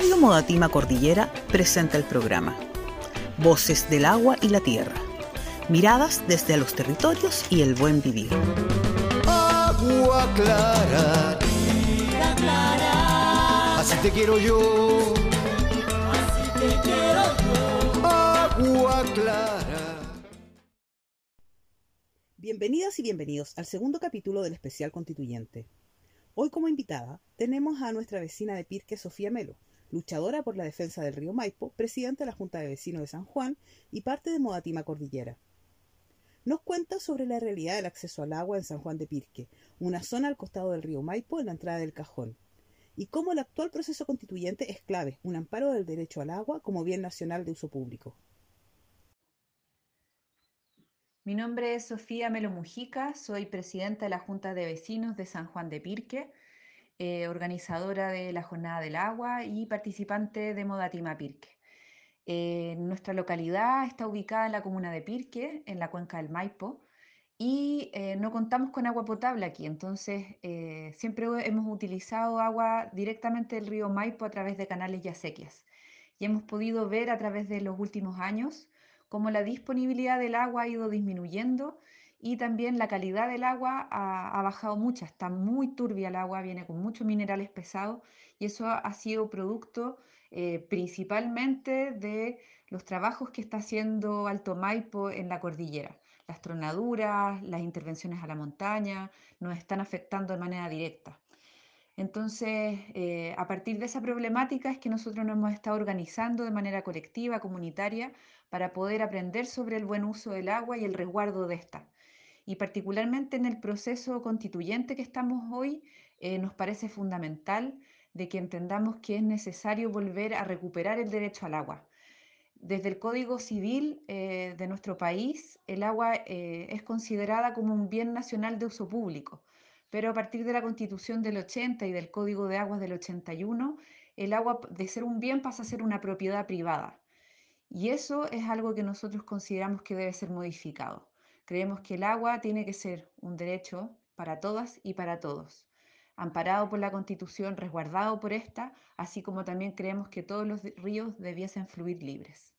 Radio Modatima Cordillera presenta el programa Voces del agua y la tierra. Miradas desde los territorios y el buen vivir. Agua clara, así te quiero yo. Bienvenidas y bienvenidos al segundo capítulo del especial constituyente. Hoy como invitada tenemos a nuestra vecina de Pirque, Sofía Melo, luchadora por la defensa del río Maipo, presidenta de la Junta de Vecinos de San Juan y parte de Modatima Cordillera. Nos cuenta sobre la realidad del acceso al agua en San Juan de Pirque, una zona al costado del río Maipo en la entrada del Cajón, y cómo el actual proceso constituyente es clave, un amparo del derecho al agua como bien nacional de uso público. Mi nombre es Sofía Melo Mujica, soy presidenta de la Junta de Vecinos de San Juan de Pirque, eh, organizadora de la Jornada del Agua y participante de Modatima Pirque. Eh, nuestra localidad está ubicada en la comuna de Pirque, en la cuenca del Maipo, y eh, no contamos con agua potable aquí, entonces siempre hemos utilizado agua directamente del río Maipo a través de canales y acequias. Y hemos podido ver a través de los últimos años cómo la disponibilidad del agua ha ido disminuyendo y también la calidad del agua ha, bajado mucho, está muy turbia el agua, viene con muchos minerales pesados y eso ha, sido producto eh, principalmente de los trabajos que está haciendo Alto Maipo en la cordillera. Las tronaduras, las intervenciones a la montaña nos están afectando de manera directa. Entonces, eh, a partir de esa problemática es que nosotros nos hemos estado organizando de manera colectiva, comunitaria, para poder aprender sobre el buen uso del agua y el resguardo de esta y particularmente en el proceso constituyente que estamos hoy, eh, nos parece fundamental de que entendamos que es necesario volver a recuperar el derecho al agua. Desde el Código Civil eh, de nuestro país, el agua es considerada como un bien nacional de uso público, pero a partir de la Constitución del 80 y del Código de Aguas del 81, el agua de ser un bien pasa a ser una propiedad privada. Y eso es algo que nosotros consideramos que debe ser modificado. Creemos que el agua tiene que ser un derecho para todas y para todos, amparado por la Constitución, resguardado por esta, así como también creemos que todos los ríos debiesen fluir libres.